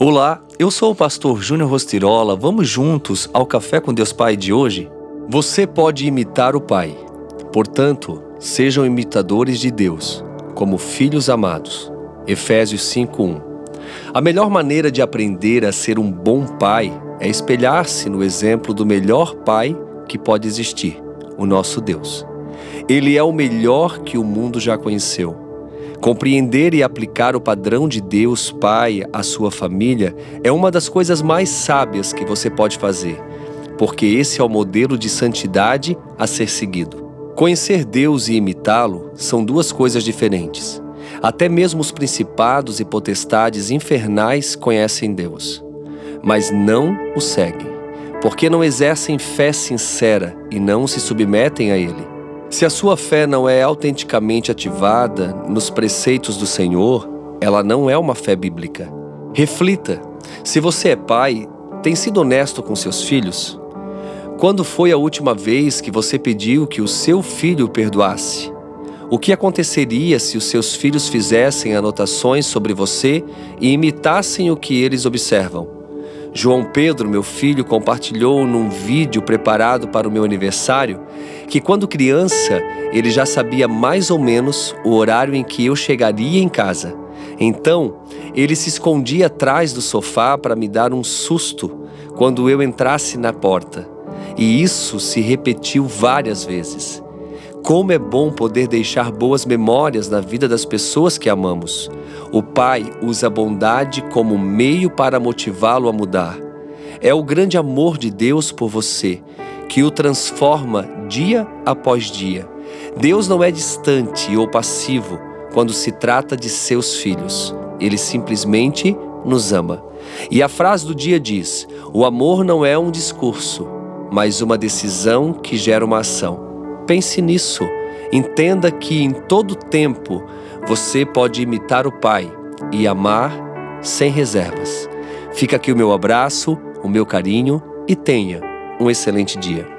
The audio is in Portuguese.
Olá, eu sou o pastor Júnior Rostirola. Vamos juntos ao Café com Deus Pai de hoje? Você pode imitar o Pai. Portanto, sejam imitadores de Deus, como filhos amados. Efésios 5:1. A melhor maneira de aprender a ser um bom pai é espelhar-se no exemplo do melhor pai que pode existir, o nosso Deus. Ele é o melhor que o mundo já conheceu. Compreender e aplicar o padrão de Deus Pai à sua família é uma das coisas mais sábias que você pode fazer, porque esse é o modelo de santidade a ser seguido. Conhecer Deus e imitá-lo são duas coisas diferentes. Até mesmo os principados e potestades infernais conhecem Deus, mas não o seguem, porque não exercem fé sincera e não se submetem a Ele. Se a sua fé não é autenticamente ativada nos preceitos do Senhor, ela não é uma fé bíblica. Reflita: se você é pai, tem sido honesto com seus filhos? Quando foi a última vez que você pediu que o seu filho perdoasse? O que aconteceria se os seus filhos fizessem anotações sobre você e imitassem o que eles observam? João Pedro, meu filho, compartilhou num vídeo preparado para o meu aniversário que, quando criança, ele já sabia mais ou menos o horário em que eu chegaria em casa. Então, ele se escondia atrás do sofá para me dar um susto quando eu entrasse na porta. E isso se repetiu várias vezes. Como é bom poder deixar boas memórias na vida das pessoas que amamos. O Pai usa a bondade como meio para motivá-lo a mudar. É o grande amor de Deus por você que o transforma dia após dia. Deus não é distante ou passivo quando se trata de seus filhos. Ele simplesmente nos ama. E a frase do dia diz: O amor não é um discurso, mas uma decisão que gera uma ação. Pense nisso. Entenda que em todo tempo você pode imitar o Pai e amar sem reservas. Fica aqui o meu abraço, o meu carinho e tenha um excelente dia.